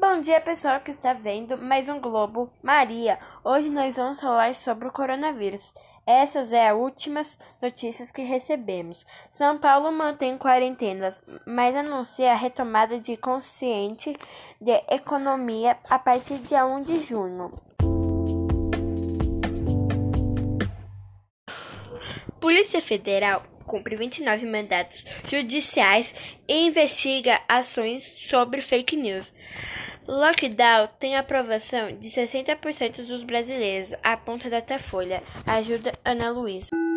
Bom dia, pessoal que está vendo mais um Globo Maria. Hoje nós vamos falar sobre o coronavírus. Essas é as últimas notícias que recebemos. São Paulo mantém quarentenas, mas anuncia a retomada de consciente de economia a partir de 1 de junho. Polícia Federal cumpre 29 mandatos judiciais e investiga ações sobre fake news. Lockdown tem aprovação de 60% dos brasileiros, aponta Datafolha. Ajuda Ana Luísa.